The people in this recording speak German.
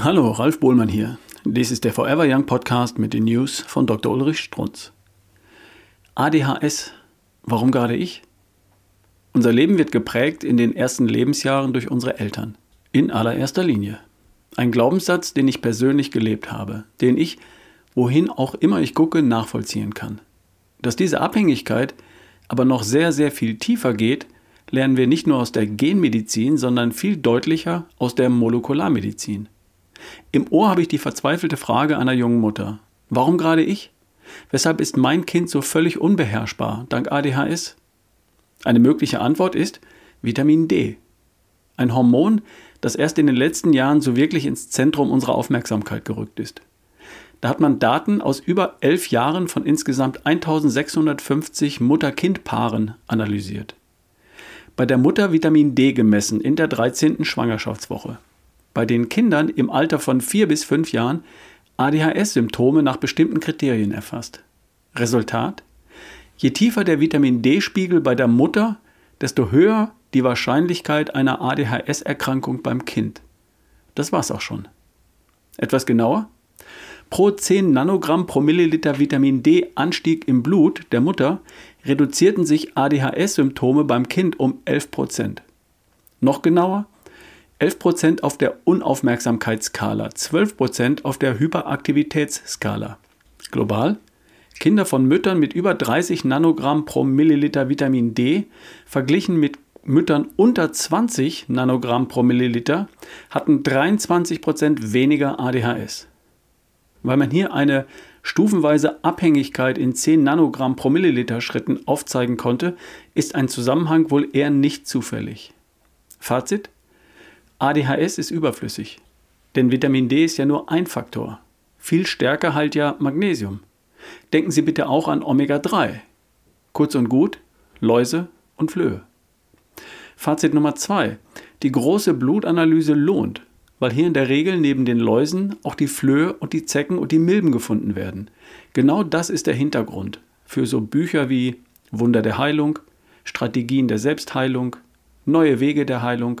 Hallo, Ralf Bohlmann hier. Dies ist der Forever Young Podcast mit den News von Dr. Ulrich Strunz. ADHS. Warum gerade ich? Unser Leben wird geprägt in den ersten Lebensjahren durch unsere Eltern. In allererster Linie. Ein Glaubenssatz, den ich persönlich gelebt habe, den ich, wohin auch immer ich gucke, nachvollziehen kann. Dass diese Abhängigkeit aber noch sehr, sehr viel tiefer geht, lernen wir nicht nur aus der Genmedizin, sondern viel deutlicher aus der Molekularmedizin. Im Ohr habe ich die verzweifelte Frage einer jungen Mutter. Warum gerade ich? Weshalb ist mein Kind so völlig unbeherrschbar dank ADHS? Eine mögliche Antwort ist Vitamin D. Ein Hormon, das erst in den letzten Jahren so wirklich ins Zentrum unserer Aufmerksamkeit gerückt ist. Da hat man Daten aus über elf Jahren von insgesamt 1650 Mutter-Kind-Paaren analysiert. Bei der Mutter Vitamin D gemessen in der 13. Schwangerschaftswoche bei den Kindern im Alter von vier bis fünf Jahren ADHS-Symptome nach bestimmten Kriterien erfasst. Resultat? Je tiefer der Vitamin D-Spiegel bei der Mutter, desto höher die Wahrscheinlichkeit einer ADHS-Erkrankung beim Kind. Das war's auch schon. Etwas genauer? Pro 10 Nanogramm pro Milliliter Vitamin D Anstieg im Blut der Mutter reduzierten sich ADHS-Symptome beim Kind um 11 Prozent. Noch genauer? 11% auf der Unaufmerksamkeitsskala, 12% auf der Hyperaktivitätsskala. Global Kinder von Müttern mit über 30 Nanogramm pro Milliliter Vitamin D verglichen mit Müttern unter 20 Nanogramm pro Milliliter hatten 23% weniger ADHS. Weil man hier eine stufenweise Abhängigkeit in 10 Nanogramm pro Milliliter Schritten aufzeigen konnte, ist ein Zusammenhang wohl eher nicht zufällig. Fazit ADHS ist überflüssig. Denn Vitamin D ist ja nur ein Faktor. Viel stärker halt ja Magnesium. Denken Sie bitte auch an Omega-3. Kurz und gut, Läuse und Flöhe. Fazit Nummer 2. Die große Blutanalyse lohnt, weil hier in der Regel neben den Läusen auch die Flöhe und die Zecken und die Milben gefunden werden. Genau das ist der Hintergrund für so Bücher wie Wunder der Heilung, Strategien der Selbstheilung, Neue Wege der Heilung